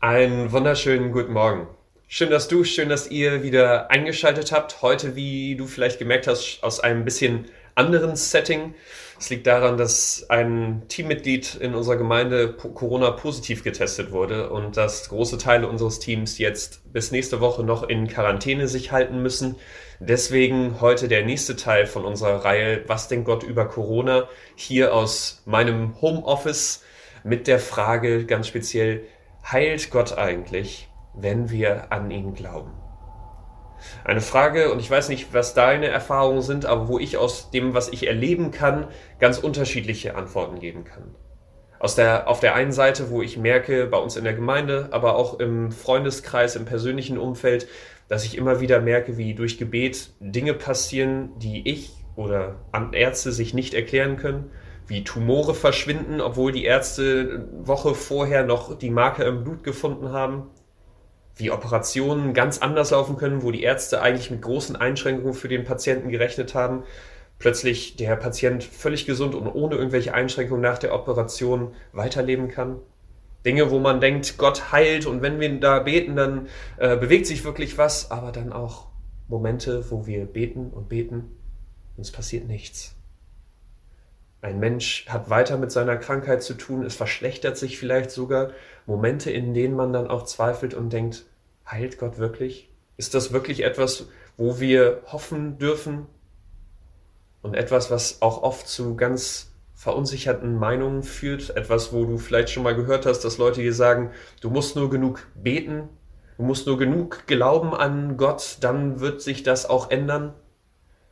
Einen wunderschönen guten Morgen. Schön, dass du, schön, dass ihr wieder eingeschaltet habt. Heute, wie du vielleicht gemerkt hast, aus einem bisschen anderen Setting. Es liegt daran, dass ein Teammitglied in unserer Gemeinde Corona positiv getestet wurde und dass große Teile unseres Teams jetzt bis nächste Woche noch in Quarantäne sich halten müssen. Deswegen heute der nächste Teil von unserer Reihe Was denkt Gott über Corona? Hier aus meinem Homeoffice mit der Frage ganz speziell, heilt Gott eigentlich, wenn wir an ihn glauben? Eine Frage, und ich weiß nicht, was deine Erfahrungen sind, aber wo ich aus dem, was ich erleben kann, ganz unterschiedliche Antworten geben kann. Aus der, auf der einen Seite, wo ich merke, bei uns in der Gemeinde, aber auch im Freundeskreis, im persönlichen Umfeld, dass ich immer wieder merke, wie durch Gebet Dinge passieren, die ich oder Ärzte sich nicht erklären können wie Tumore verschwinden, obwohl die Ärzte Woche vorher noch die Marke im Blut gefunden haben, wie Operationen ganz anders laufen können, wo die Ärzte eigentlich mit großen Einschränkungen für den Patienten gerechnet haben, plötzlich der Patient völlig gesund und ohne irgendwelche Einschränkungen nach der Operation weiterleben kann. Dinge, wo man denkt, Gott heilt und wenn wir da beten, dann äh, bewegt sich wirklich was, aber dann auch Momente, wo wir beten und beten und es passiert nichts. Ein Mensch hat weiter mit seiner Krankheit zu tun, es verschlechtert sich vielleicht sogar. Momente, in denen man dann auch zweifelt und denkt, heilt Gott wirklich? Ist das wirklich etwas, wo wir hoffen dürfen? Und etwas, was auch oft zu ganz verunsicherten Meinungen führt. Etwas, wo du vielleicht schon mal gehört hast, dass Leute dir sagen, du musst nur genug beten, du musst nur genug glauben an Gott, dann wird sich das auch ändern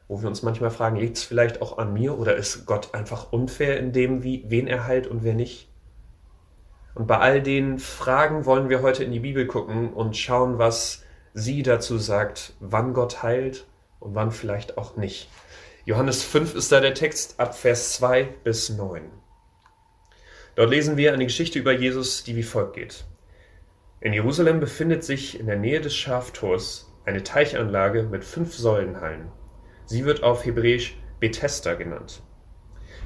wo wir uns manchmal fragen, liegt es vielleicht auch an mir oder ist Gott einfach unfair in dem, wie, wen er heilt und wer nicht? Und bei all den Fragen wollen wir heute in die Bibel gucken und schauen, was sie dazu sagt, wann Gott heilt und wann vielleicht auch nicht. Johannes 5 ist da der Text ab Vers 2 bis 9. Dort lesen wir eine Geschichte über Jesus, die wie folgt geht. In Jerusalem befindet sich in der Nähe des Schaftors eine Teichanlage mit fünf Säulenhallen. Sie wird auf Hebräisch Bethesda genannt.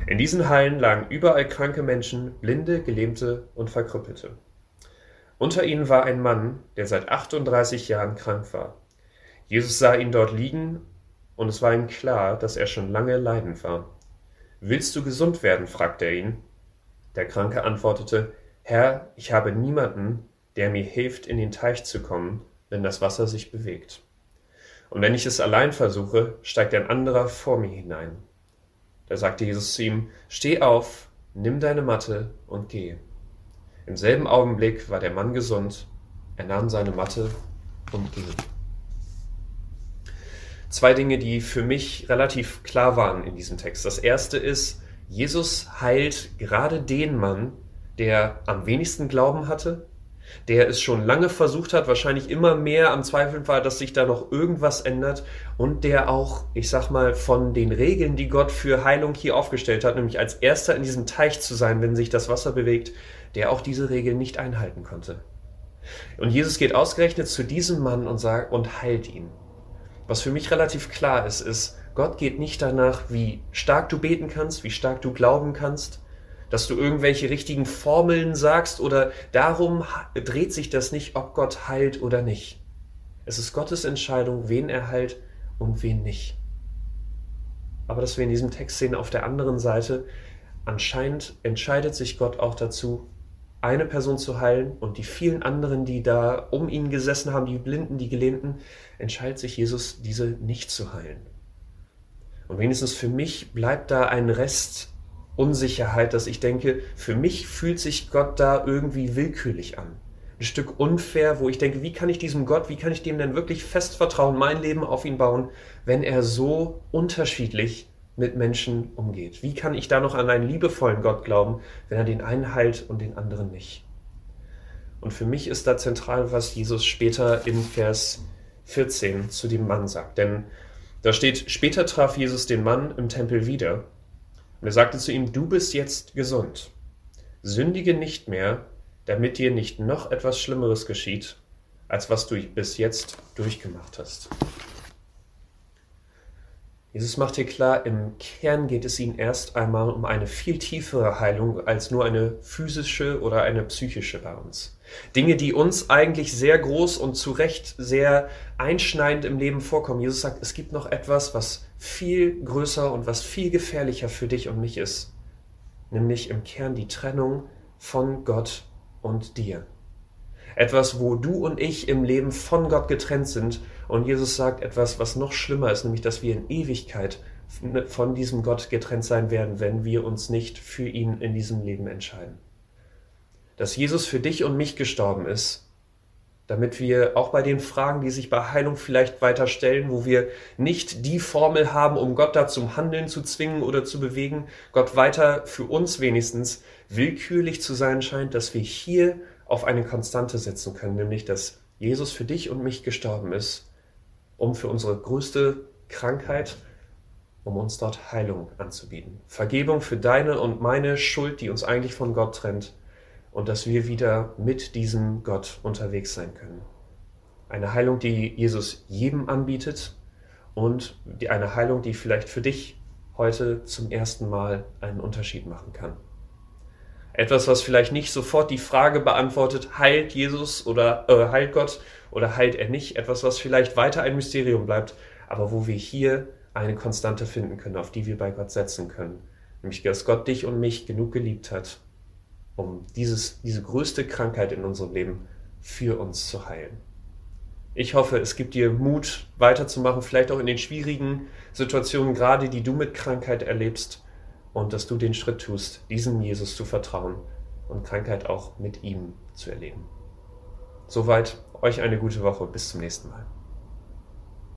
In diesen Hallen lagen überall kranke Menschen, Blinde, Gelähmte und Verkrüppelte. Unter ihnen war ein Mann, der seit 38 Jahren krank war. Jesus sah ihn dort liegen, und es war ihm klar, dass er schon lange leidend war. Willst du gesund werden? fragte er ihn. Der Kranke antwortete, Herr, ich habe niemanden, der mir hilft, in den Teich zu kommen, wenn das Wasser sich bewegt. Und wenn ich es allein versuche, steigt ein anderer vor mir hinein. Da sagte Jesus zu ihm, Steh auf, nimm deine Matte und geh. Im selben Augenblick war der Mann gesund, er nahm seine Matte und ging. Zwei Dinge, die für mich relativ klar waren in diesem Text. Das erste ist, Jesus heilt gerade den Mann, der am wenigsten Glauben hatte, der es schon lange versucht hat, wahrscheinlich immer mehr am Zweifeln war, dass sich da noch irgendwas ändert und der auch, ich sag mal, von den Regeln, die Gott für Heilung hier aufgestellt hat, nämlich als erster in diesem Teich zu sein, wenn sich das Wasser bewegt, der auch diese Regeln nicht einhalten konnte. Und Jesus geht ausgerechnet zu diesem Mann und sagt und heilt ihn. Was für mich relativ klar ist, ist, Gott geht nicht danach, wie stark du beten kannst, wie stark du glauben kannst, dass du irgendwelche richtigen Formeln sagst oder darum dreht sich das nicht, ob Gott heilt oder nicht. Es ist Gottes Entscheidung, wen er heilt und wen nicht. Aber dass wir in diesem Text sehen, auf der anderen Seite, anscheinend entscheidet sich Gott auch dazu, eine Person zu heilen und die vielen anderen, die da um ihn gesessen haben, die Blinden, die Gelähmten, entscheidet sich Jesus, diese nicht zu heilen. Und wenigstens für mich bleibt da ein Rest Unsicherheit, dass ich denke, für mich fühlt sich Gott da irgendwie willkürlich an. Ein Stück unfair, wo ich denke, wie kann ich diesem Gott, wie kann ich dem denn wirklich fest vertrauen, mein Leben auf ihn bauen, wenn er so unterschiedlich mit Menschen umgeht? Wie kann ich da noch an einen liebevollen Gott glauben, wenn er den einen heilt und den anderen nicht? Und für mich ist da zentral, was Jesus später in Vers 14 zu dem Mann sagt. Denn da steht, später traf Jesus den Mann im Tempel wieder und er sagte zu ihm, du bist jetzt gesund. Sündige nicht mehr, damit dir nicht noch etwas Schlimmeres geschieht, als was du bis jetzt durchgemacht hast. Jesus macht hier klar, im Kern geht es ihnen erst einmal um eine viel tiefere Heilung als nur eine physische oder eine psychische bei uns. Dinge, die uns eigentlich sehr groß und zu Recht sehr einschneidend im Leben vorkommen. Jesus sagt, es gibt noch etwas, was viel größer und was viel gefährlicher für dich und mich ist. Nämlich im Kern die Trennung von Gott und dir. Etwas, wo du und ich im Leben von Gott getrennt sind. Und Jesus sagt etwas, was noch schlimmer ist, nämlich, dass wir in Ewigkeit von diesem Gott getrennt sein werden, wenn wir uns nicht für ihn in diesem Leben entscheiden. Dass Jesus für dich und mich gestorben ist, damit wir auch bei den Fragen, die sich bei Heilung vielleicht weiter stellen, wo wir nicht die Formel haben, um Gott da zum Handeln zu zwingen oder zu bewegen, Gott weiter für uns wenigstens willkürlich zu sein scheint, dass wir hier auf eine Konstante setzen können, nämlich dass Jesus für dich und mich gestorben ist, um für unsere größte Krankheit, um uns dort Heilung anzubieten. Vergebung für deine und meine Schuld, die uns eigentlich von Gott trennt und dass wir wieder mit diesem Gott unterwegs sein können. Eine Heilung, die Jesus jedem anbietet und eine Heilung, die vielleicht für dich heute zum ersten Mal einen Unterschied machen kann. Etwas, was vielleicht nicht sofort die Frage beantwortet, heilt Jesus oder äh, heilt Gott oder heilt er nicht. Etwas, was vielleicht weiter ein Mysterium bleibt, aber wo wir hier eine Konstante finden können, auf die wir bei Gott setzen können. Nämlich, dass Gott dich und mich genug geliebt hat, um dieses, diese größte Krankheit in unserem Leben für uns zu heilen. Ich hoffe, es gibt dir Mut, weiterzumachen, vielleicht auch in den schwierigen Situationen, gerade die du mit Krankheit erlebst und dass du den Schritt tust, diesem Jesus zu vertrauen und Krankheit auch mit ihm zu erleben. Soweit euch eine gute Woche. Bis zum nächsten Mal.